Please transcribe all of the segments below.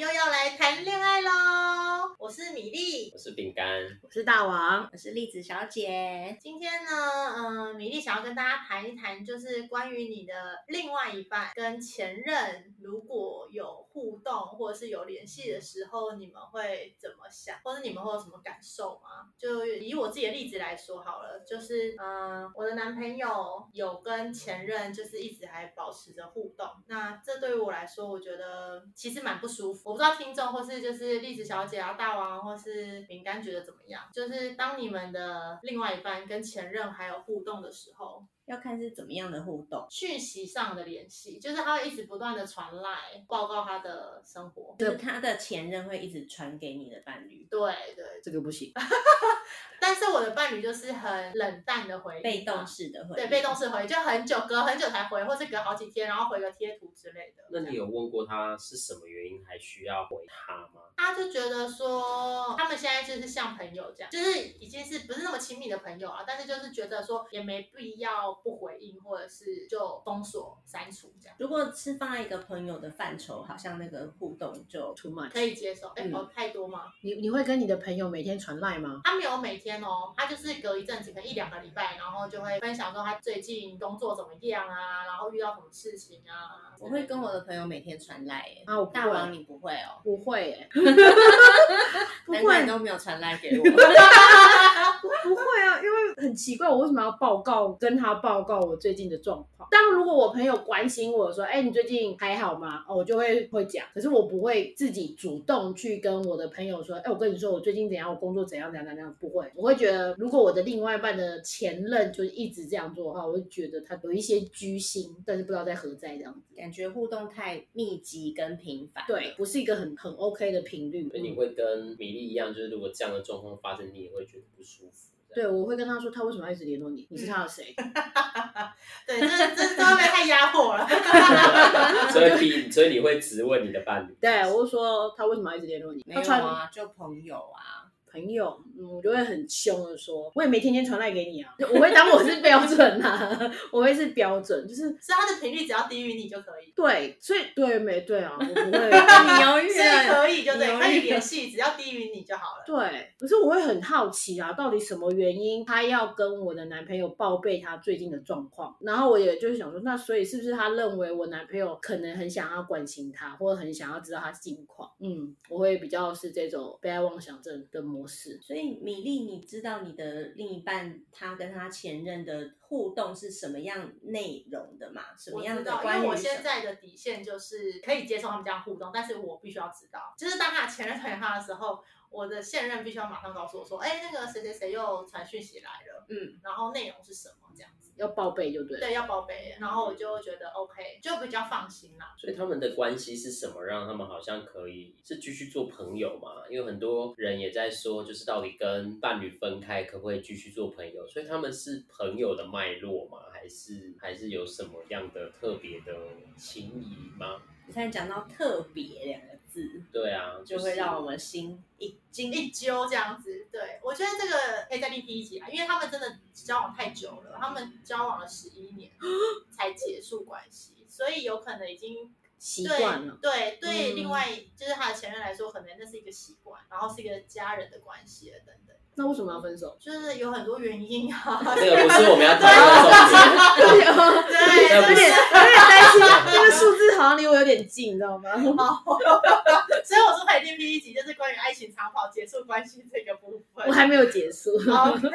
又要来谈恋爱！我是米粒，我是饼干，我是大王，我是栗子小姐。今天呢，嗯，米粒想要跟大家谈一谈，就是关于你的另外一半跟前任如果有互动或者是有联系的时候，你们会怎么想，或者你们会有什么感受吗？就以我自己的例子来说好了，就是嗯，我的男朋友有跟前任就是一直还保持着互动，那这对于我来说，我觉得其实蛮不舒服。我不知道听众或是就是栗子小姐啊、大王或是饼干觉得怎么样？就是当你们的另外一半跟前任还有互动的时候，要看是怎么样的互动，讯息上的联系，就是他会一直不断的传来报告他的生活，就是他的前任会一直传给你的伴侣。对对，这个不行。但是我的伴侣就是很冷淡的回，被动式的回，对，被动式回，就很久隔很久才回，或是隔好几天，然后回个贴图之类的。那你有问过他是什么原因还需要回他吗？他就觉得说，他们现在就是像朋友这样，就是已经是不是那么亲密的朋友了，但是就是觉得说也没必要不回应，或者是就封锁、删除这样。如果是放在一个朋友的范畴，好像那个互动就 too much，可以接受。哎，哦，太多吗？你你会跟你的朋友每天传赖吗？他没有每天哦，他就是隔一阵子，可能一两个礼拜，然后就会分享说他最近工作怎么样啊，然后遇到什么事情啊。我会跟我的朋友每天传赖，耶，啊，大王你不会哦？不会，哎。不会都没有传来给我，不会啊，因为很奇怪，我为什么要报告跟他报告我最近的状况？当如果我朋友关心我说，哎，你最近还好吗？哦，我就会会讲，可是我不会自己主动去跟我的朋友说，哎，我跟你说我最近怎样，我工作怎样怎样怎样，不会，我会觉得如果我的另外一半的前任就是一直这样做的话，我会觉得他有一些居心，但是不知道在何在这样子，感觉互动太密集跟频繁，对，不是一个很很 OK 的频率。所以你会跟米粒一样，就是如果这样的状况发生，你也会觉得不舒服。对，我会跟他说，他为什么要一直联络你？你是他的谁？对，这这这会不会太压迫了？所以你，所以你会直问你的伴侣？对，我就说他为什么要一直联络你？没有啊，就朋友啊。朋友，嗯我就会很凶的说，我也没天天传赖给你啊，我会当我是标准啊，我会是标准，就是是他的频率只要低于你就可以。对，所以对没对啊，我不会，你犹豫，所以可以就对，那你联系，只要低于你就好了。对，可是我会很好奇啊，到底什么原因他要跟我的男朋友报备他最近的状况？然后我也就是想说，那所以是不是他认为我男朋友可能很想要关心他，或者很想要知道他近况？嗯，我会比较是这种被害妄想症的。模式，所以米粒，你知道你的另一半他跟他前任的互动是什么样内容的吗？什么样的关因为我现在的底线就是可以接受他们这样互动，但是我必须要知道，就是当他前任传他的时候，我的现任必须要马上告诉我说，哎，那个谁谁谁又传讯息来了，嗯，然后内容是什么这样子。要报备就对，对，要报备，然后我就觉得 OK，就比较放心啦。所以他们的关系是什么，让他们好像可以是继续做朋友嘛？因为很多人也在说，就是到底跟伴侣分开可不可以继续做朋友？所以他们是朋友的脉络吗？还是还是有什么样的特别的情谊吗？现在讲到特别两个字，对啊，就会让我们心一惊一揪这样子。对我觉得这个可以再立第一集啊，因为他们真的交往太久了，他们交往了十一年 才结束关系，所以有可能已经习惯了。对对，另外就是他的前任来说，可能那是一个习惯，然后是一个家人的关系了等等。那为什么要分手？就是有很多原因啊。这个不是我们要讨论的重点。对，有点有点担心，这个数字好像离我有点近，你知道吗？所以我说可以听第一集，就是关于爱情长跑结束关系这个部分。我还没有结束。OK，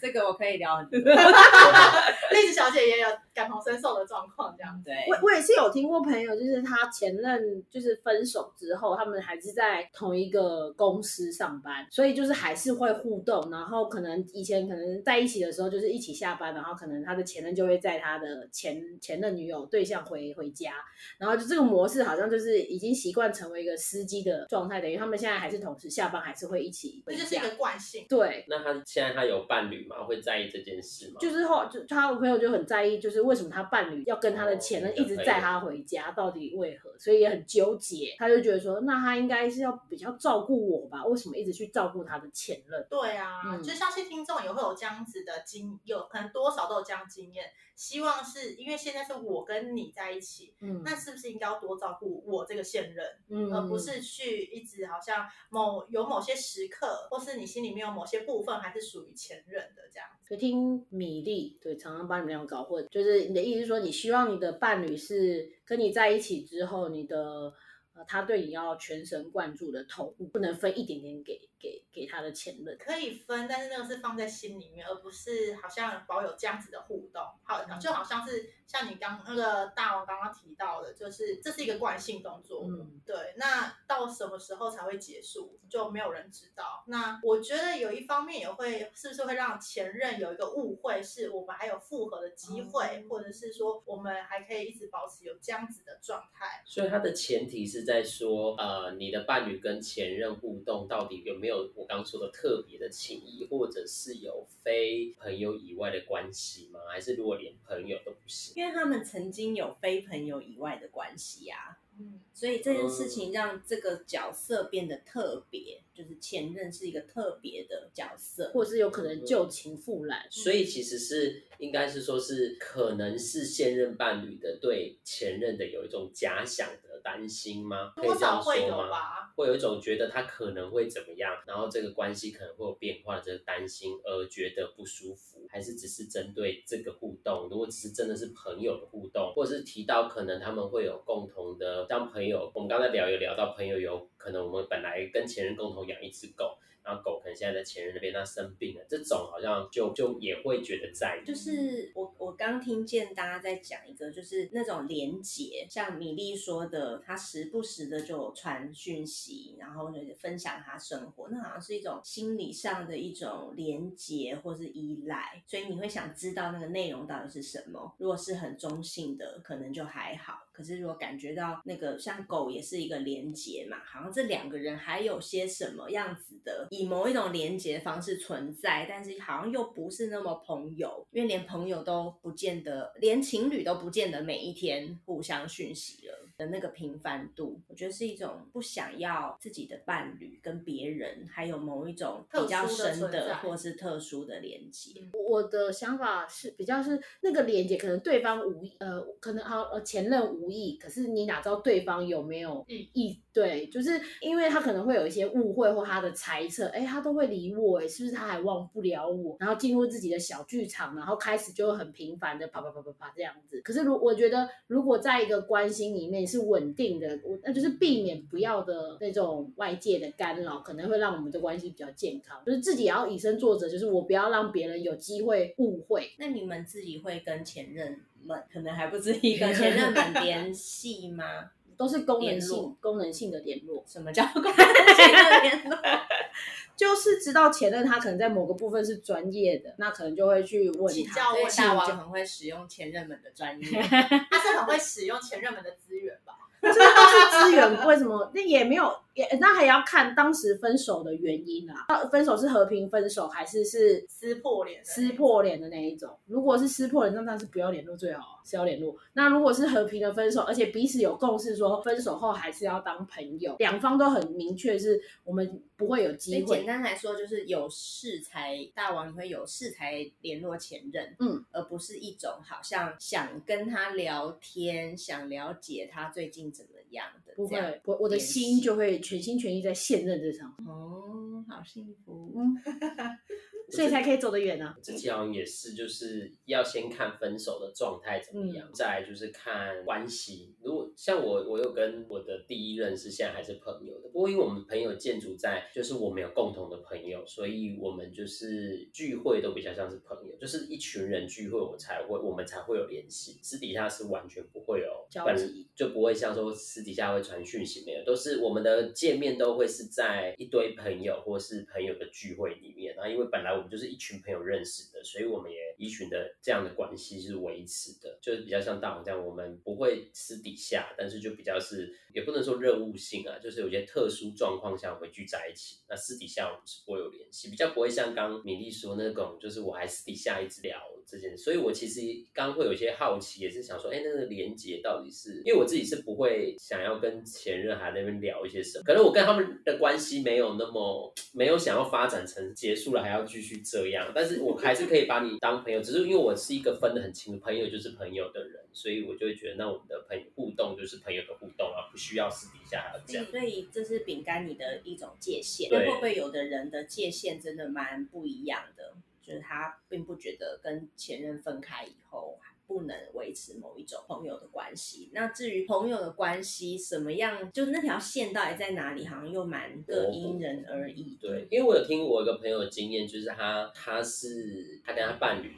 这个我可以聊很多。栗子小姐也有感同身受的状况，这样对。我我也是有听过朋友，就是他前任就是分手之后，他们还是在同一个公司上班，所以就是还是会互。动，然后可能以前可能在一起的时候就是一起下班，然后可能他的前任就会在他的前前任女友对象回回家，然后就这个模式好像就是已经习惯成为一个司机的状态，等于他们现在还是同时下班还是会一起回家，这就是一个惯性。对，那他现在他有伴侣吗？会在意这件事吗？就是后就他的朋友就很在意，就是为什么他伴侣要跟他的前任一直载他回家，到底为何？所以也很纠结，他就觉得说，那他应该是要比较照顾我吧？为什么一直去照顾他的前任？对。啊，嗯就相信听众也会有这样子的经，有可能多少都有这样经验。希望是因为现在是我跟你在一起，嗯那是不是应该要多照顾我这个现任，嗯而不是去一直好像某有某些时刻，或是你心里面有某些部分还是属于前任的这样子。就听米粒，对，常常把你们两个搞混。就是你的意思是说，你希望你的伴侣是跟你在一起之后，你的呃，他对你要全神贯注的投入，不能分一点点给给给他的前任。可以分，但是那个是放在心里面，而不是好像保有这样子的互动。好，嗯就好像是像你刚那个大王刚刚提到的，就是这是一个惯性动作。嗯对，那到什么时候才会结束，就没有人知道。那我觉得有一方面也会，是不是会让前任有一个误会，是我们还有复合的机会，或者是说我们还可以一直保持有这样子的状态。所以他的前提是在说，呃，你的伴侣跟前任互动到底有没有我刚说的特别的情谊，或者是有非朋友以外的关系吗？还是如果连朋友都不行？因为他们曾经有非朋友以外的关系啊，嗯，所以这件事情让这个角色变得特别，就是前任是一个特别的角色。或者是有可能旧情复燃。所以其实是应该是说是可能是现任伴侣的对前任的有一种假想的担心吗？可以多这样少会有说吗？吧。会有一种觉得他可能会怎么样，然后这个关系可能会有变化的这个担心而觉得不舒服，还是只是针对这个互动？如果只是真的是朋友的互动，或者是提到可能他们会有共同的当朋友，我们刚才聊有聊到朋友有可能我们本来跟前任共同养一只狗。然后狗可能现在在前任那边，它生病了，这种好像就就也会觉得在意，就是我我刚听见大家在讲一个，就是那种连结，像米粒说的，他时不时的就传讯息，然后就分享他生活，那好像是一种心理上的一种连结或是依赖，所以你会想知道那个内容到底是什么。如果是很中性的，可能就还好。可是如果感觉到那个像狗也是一个连结嘛，好像这两个人还有些什么样子的，以某一种连结方式存在，但是好像又不是那么朋友，因为连朋友都不见得，连情侣都不见得每一天互相讯息了的那个平凡度，我觉得是一种不想要自己的伴侣跟别人还有某一种比较深的或是特殊的连接。我的想法是比较是那个连接，可能对方无意，呃，可能好呃前任无意，可是你哪知道对方有没有意意？对，就是因为他可能会有一些误会或他的猜测，哎，他都会理我，哎，是不是他还忘不了我？然后进入自己的小剧场，然后开始就很频繁的啪啪啪啪啪这样子。可是如我觉得，如果在一个关心里面是稳定的，我那就是避免不要的那种外界的干扰，可能会让我们的关系比较健康。就是自己也要以身作则，就是我不要让别人有机会误会。那你们自己会跟前任们，可能还不至于跟前任们联系吗？都是功能性功能性的联络，什么叫功能性的联络？就是知道前任他可能在某个部分是专业的，那可能就会去问他请教。大王很会使用前任们的专业。他是很会使用前任们的资源吧？这 个都是资源，为什么？那也没有，也那还要看当时分手的原因啊。呃分手是和平分手，还是是撕破脸撕破脸的那一种？如果是撕破脸，那当然是不要联络最好啊，是要联络。那如果是和平的分手，而且彼此有共识，说分手后还是要当朋友，两方都很明确，是我们不会有机会简。单来说，就是有事才大王，你会有事才联络前任，嗯，而不是一种好像想跟他聊天，想了解他最近怎么样的不会，我我的心就会全心全意在现任这场，哦，好幸福。嗯，所以才可以走得远啊。自己好像也是，就是要先看分手的状态怎么嗯样，再来就是看关系。如果像我，我有跟我的第一任是现在还是朋友的，不过因为我们朋友建筑在，就是我们有共同的朋友，所以我们就是聚会都比较像是朋友，就是一群人聚会，我才会我们才会有联系，私底下是完全不会有本交集就不会像说私底下会传讯息，没有，都是我们的见面都会是在一堆朋友或是朋友的聚会里面。然后因为本来我们就是一群朋友认识的，所以我们也一群的这样的关系是维持的，就是比较像大王这样，我们不会私底下，但是就比较是也不能说任务性啊，就是有些特殊状况下会聚在一起。那私底下我们是不会有联系，比较不会像刚刚米粒说那种，就是我还私底下一直聊这件事，所以我其实刚会有一些好奇，也是想说，哎，那个连接到底是，因为我自己是不会想要跟前任还在那边聊一些什么，可能我跟他们的关系没有那么没有想要发展成结束了还要继续这样，但是我还是可以把你当朋友，只是因为我是一个分得很清的朋友就是朋友的人，所以我就会觉得那我们的朋友互动就是朋友的互动啊，不需要私底下还要这样。所以这是饼干你的一种界限，对会不会有的人的界限真的蛮不一样的？就是他并不觉得跟前任分开以后不能维持某一种朋友的关系。那至于朋友的关系什么样，就那条线到底在哪里，好像又蛮各因人而异。对，，因为我有听我一个朋友的经验，就是他他是他跟他伴侣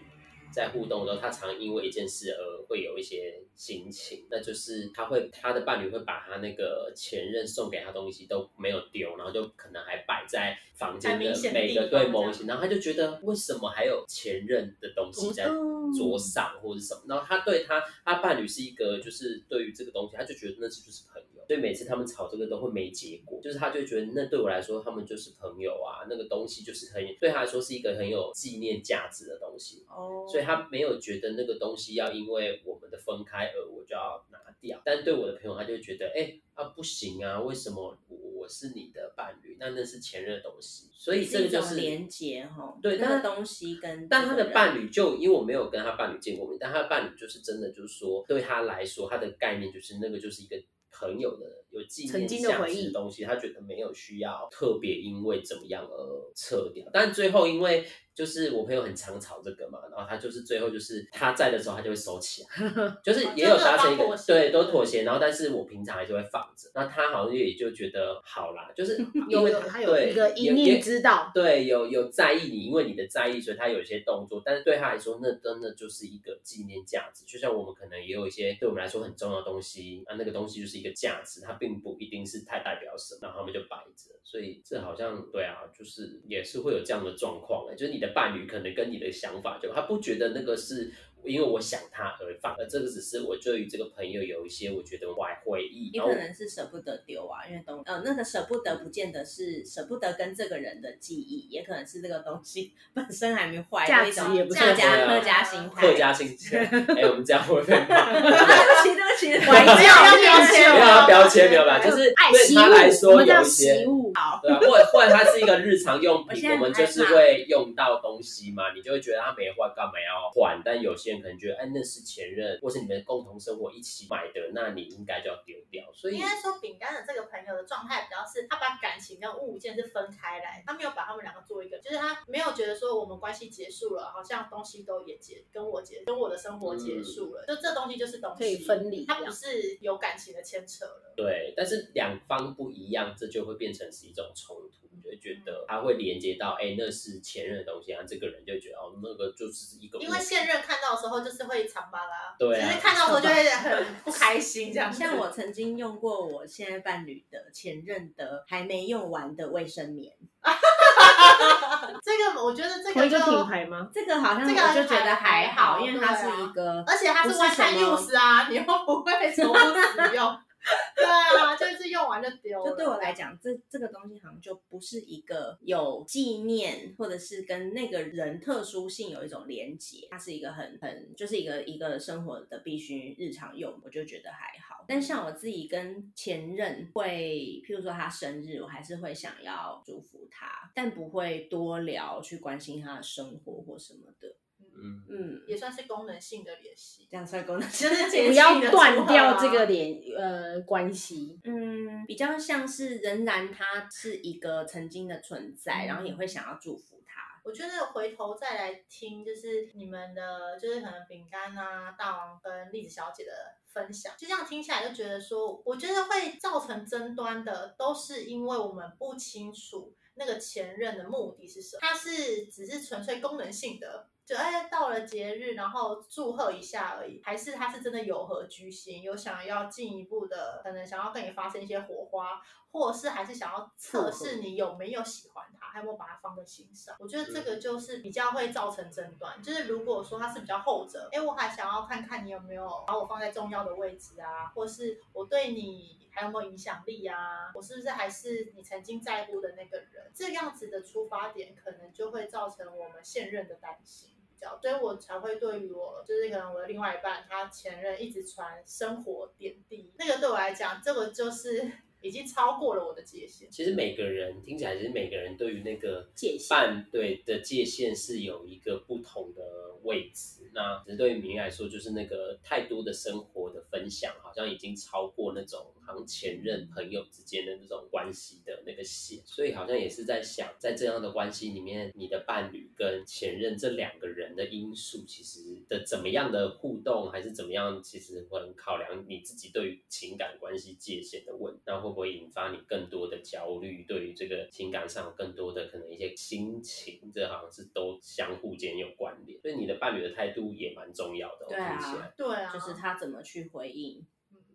在互动的时候，他常因为一件事而会有一些心情，那就是他会他的伴侣会把他那个前任送给他东西都没有丢，然后就可能还摆在房间的每个对某一些，然后他就觉得为什么还有前任的东西在哦桌上或者什么，然后他对他他伴侣是一个就是对于这个东西，他就觉得那是就是朋友，所以每次他们吵这个都会没结果，就是他就觉得那对我来说他们就是朋友啊，那个东西就是很对他来说是一个很有纪念价值的东西。哦，所以他没有觉得那个东西要因为我们的分开而我就要拿掉，但对我的朋友他就觉得，哎、啊不行啊，为什么我我是你的伴侣？那那是前任的东西，所以这个就是种连结哈。对但那个东西跟但他的伴侣就因为我没有跟他伴侣见过面，但他的伴侣就是真的就是说，对他来说，他的概念就是那个就是一个朋友的有纪念曾经的价回忆值的东西，他觉得没有需要特别因为怎么样而撤掉。但最后因为就是我朋友很常吵这个嘛，然后他就是最后就是他在的时候他就会收起来，就是也有达成一个对都妥协，然后但是我平常还是会放着，那他好像也就觉得好啦，就是 因为他有对一个一有也念之道，对，有有在意你，因为你的在意，所以他有一些动作，但是对他来说，那真的就是一个纪念价值。就像我们可能也有一些对我们来说很重要的东西，啊，那个东西就是一个价值，它并不一定是太代表什么，然后他们就摆着。所以这好像对啊，就是也是会有这样的状况哎，就是你的伴侣可能跟你的想法就他不觉得那个是。因为我想他而放，而这个只是我对于这个朋友有一些我觉得怀回忆，然后也可能是舍不得丢啊，因为东呃那个舍不得不见得是舍不得跟这个人的记忆，也可能是这个东西 本身还没坏，价有一种值也不客家错对啊客家心态。客家心态，哎，我们这样会被骂。对不起，对不起，怀没有要旧标签没有要标签，没有吧？就是对他来说有一些习，物，对啊，或者或者它是一个日常用品，我我们就是会用到东西嘛，你就会觉得它没坏，干嘛要换？但有些人可能觉得，哎，那是前任，或是你们共同生活一起买的，那你应该就要丢掉。所以应该说，饼干的这个朋友的状态比较是，他把感情跟物件是分开来，他没有把他们两个做一个，就是他没有觉得说我们关系结束了，好像东西都也结跟我结跟我的生活结束了，就这东西就是东西可以分离它不是有感情的牵扯了。对，但是两方不一样，这就会变成是一种冲突，你就会觉得他会连接到，哎，那是前任的东西，然后这个人就觉得，哦，那个就是一个，因为现任看到的时候就是会长巴拉，对啊只是看到的时候就会很不开心这样。像我曾经用过我现在伴侣的前任的还没用完的卫生棉，这个，我觉得这同一个品牌吗？这个好像这个我就觉得还好，因为它是一个，而且它是不是 one time 什么 use 啊，你又不会 重复使用。对啊，就是用完就丢。就对我来讲，这这个东西好像就不是一个有纪念，或者是跟那个人特殊性有一种连结，它是一个很很就是一个一个生活的必须日常用，我就觉得还好。但像我自己跟前任会，譬如说他生日，我还是会想要祝福他，但不会多聊去关心他的生活或什么的。嗯，嗯，也算是功能性的联系，这样算功能其实不要断掉这个联呃关系。嗯，比较像是仍然他是一个曾经的存在，嗯然后也会想要祝福他。我觉得回头再来听，就是你们的，就是可能饼干啊、大王跟栗子小姐的分享，就这样听起来就觉得说，我觉得会造成争端的，都是因为我们不清楚那个前任的目的是什么，他是只是纯粹功能性的。就哎，到了节日，然后祝贺一下而已，还是他是真的有何居心，有想要进一步的，可能想要跟你发生一些火花，或是还是想要测试你有没有喜欢他，还有没有把他放在心上。我觉得这个就是比较会造成争端。就是如果说他是比较后者，哎，我还想要看看你有没有把我放在重要的位置啊，或是我对你还有没有影响力啊，我是不是还是你曾经在乎的那个人？这样子的出发点可能就会造成我们现任的担心。较，所以我才会对于我就是可能我的另外一半他前任一直传生活点滴，那个对我来讲，这个就是已经超过了我的界限。其实每个人听起来，其实每个人对于那个界限伴对的界限是有一个不同的位置。那只是对于明来说，就是那个太多的生活的分享，好像已经超过那种前任朋友之间的那种关系的那个线，所以好像也是在想，在这样的关系里面，你的伴侣跟前任这两个人的因素，其实的怎么样的互动，还是怎么样，其实会很考量你自己对于情感关系界限的问，那会不会引发你更多的焦虑？对于这个情感上有更多的可能一些心情，这好像是都相互间有关联，所以你的伴侣的态度也蛮重要的、哦，对啊听起来，对啊，就是他怎么去回应，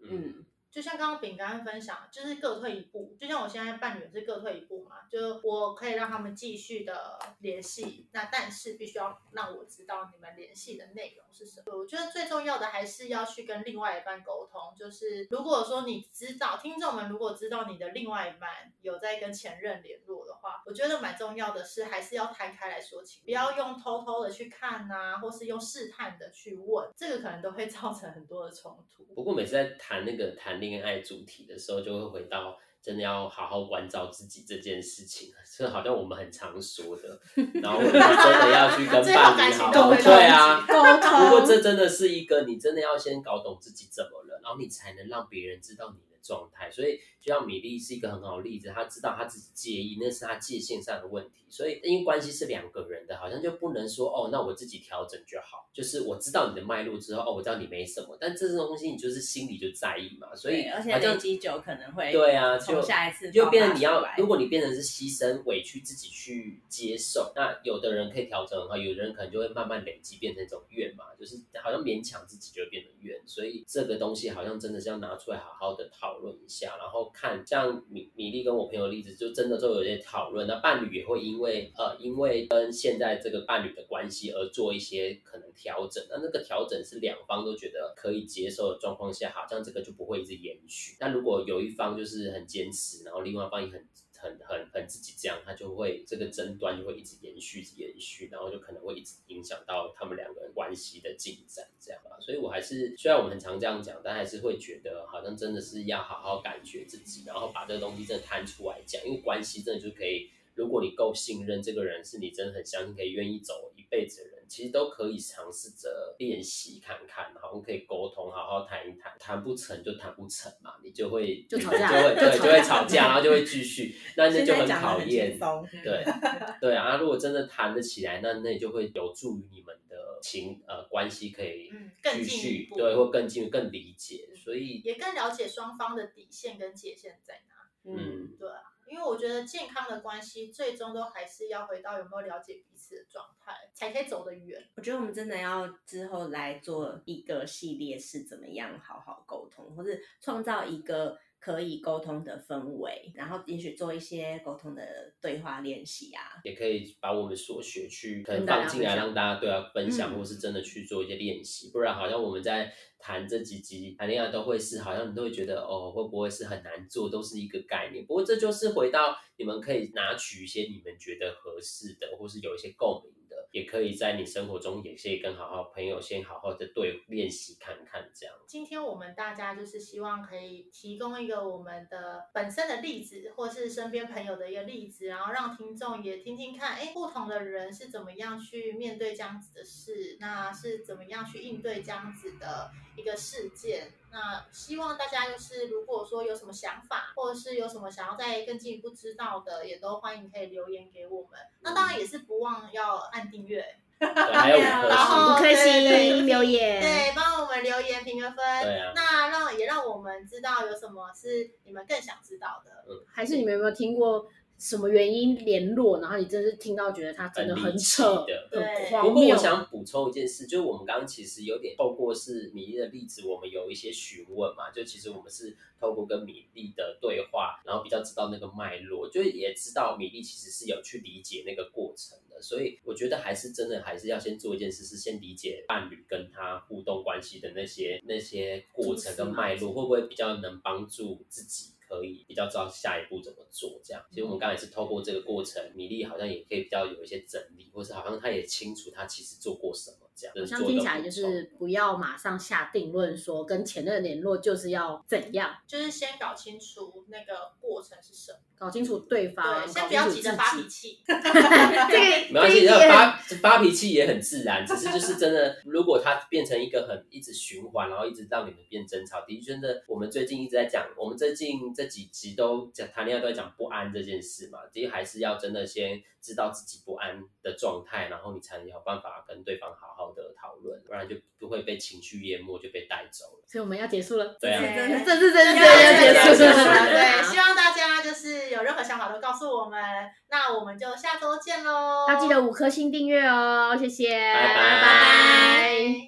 嗯，嗯，就像刚刚饼干分享，就是各退一步。就像我现在伴侣是各退一步嘛，就我可以让他们继续的联系，那但是必须要让我知道你们联系的内容是什么。我觉得最重要的还是要去跟另外一半沟通，就是如果说你知道，听众们如果知道你的另外一半有在跟前任联络的话，我觉得蛮重要的是还是要摊开来说清，不要用偷偷的去看啊，或是用试探的去问，这个可能都会造成很多的冲突。不过每次在谈那个谈恋爱主题的时候，就会回到真的要好好关照自己这件事情，这好像我们很常说的，然后真的要去跟伴侣好好都回到对啊，沟不过，这真的是一个，你真的要先搞懂自己怎么了，然后你才能让别人知道你的状态。所以，就像米粒是一个很好的例子，他知道他自己介意，那是他界限上的问题。所以，因为关系是两个人的，好像就不能说哦，那我自己调整就好。就是我知道你的脉络之后，哦，我知道你没什么，但这种东西你就是心里就在意嘛，所以而且累积久可能会对啊，就下一次就变成你要来，如果你变成是牺牲、委屈自己去接受，那有的人可以调整很好，有的人可能就会慢慢累积变成一种怨嘛，就是好像勉强自己就会变成怨，所以这个东西好像真的是要拿出来好好的讨论一下，然后看像米米粒跟我朋友例子，就真的都有些讨论，那伴侣也会因为呃因为跟现在这个伴侣的关系而做一些可能调整，那那个调整是两方都觉得可以接受的状况下，好像这个就不会一直延续。那如果有一方就是很坚持，然后另外一方也很很很很自己这样，他就会这个争端就会一直延续，延续，然后就可能会一直影响到他们两个人关系的进展，这样吧。所以我还是虽然我们很常这样讲，但还是会觉得好像真的是要好好感觉自己，然后把这个东西真的摊出来讲，因为关系真的就可以。如果你够信任这个人，是你真的很相信可以愿意走一辈子的人，其实都可以尝试着练习看看，好像可以沟通，好好谈一谈，谈不成就谈不成嘛，你就会就吵架就会对，就会吵架，然后就会继续，那那就很讲得很考验轻。松，对 对啊，如果真的谈得起来，那那就会有助于你们的情呃关系可以继进一步续对，或更进更理解，所以也更了解双方的底线跟界限在哪。嗯，嗯，对啊，因为我觉得健康的关系最终都还是要回到有没有了解彼此的状态，才可以走得远。我觉得我们真的要之后来做一个系列，是怎么样好好沟通，或是创造一个可以沟通的氛围，然后也许做一些沟通的对话练习啊。也可以把我们所学去可能放进来，让大家对啊分享，嗯或是真的去做一些练习。不然好像我们在谈这几集谈恋爱都会是，好像你都会觉得哦，会不会是很难做，都是一个概念。不过这就是回到你们可以拿取一些你们觉得合适的，或是有一些共鸣的，也可以在你生活中也可以跟好好朋友先好好的对练习看看这样。今天我们大家就是希望可以提供一个我们的本身的例子，或是身边朋友的一个例子，然后让听众也听听看，哎，不同的人是怎么样去面对这样子的事，那是怎么样去应对这样子的一个事件。那希望大家就是如果说有什么想法，或者是有什么想要再更进一步知道的，也都欢迎可以留言给我们。那当然也是不忘要按订阅，对，还有五然颗后星，五颗对对对星留言，对，帮我们留言评个分。对啊那让也让我们知道有什么是你们更想知道的。还是你们有没有听过什么原因联络？然后你真是听到觉得他真的很扯的，很对荒谬不过我。想补充一件事，就是我们刚刚其实有点透过是米粒的例子，我们有一些询问嘛，就其实我们是透过跟米粒的对话，然后比较知道那个脉络，就也知道米粒其实是有去理解那个过程的，所以我觉得还是真的还是要先做一件事，是先理解伴侣跟他互动关系的那些那些过程跟脉络，会不会比较能帮助自己。可可以比较知道下一步怎么做。这样，其实我们刚才是透过这个过程，米粒好像也可以比较有一些整理，或是好像他也清楚他其实做过什么。这样，好像听起来就是不要马上下定论，说跟前任联络就是要怎样，就是先搞清楚那个过程是什么，搞清楚对方，对，先不要急着发脾气。这个没关系，发发脾气也很自然，只是就是真的，如果它变成一个很一直循环，然后一直让你们变争吵，的确真的，我们最近一直在讲，我们最近这几集都讲谈恋爱都在讲不安这件事嘛，其实还是要真的先知道自己不安的状态，然后你才能有办法跟对方好好的讨论，不然就不会被情绪淹没，就被带走了。所以我们要结束了，对啊，这是真的要结束了，对，希望大家就是有任何想法都告诉我们，那我们就下周见喽，要记得五颗星订阅哦，谢谢，拜拜拜。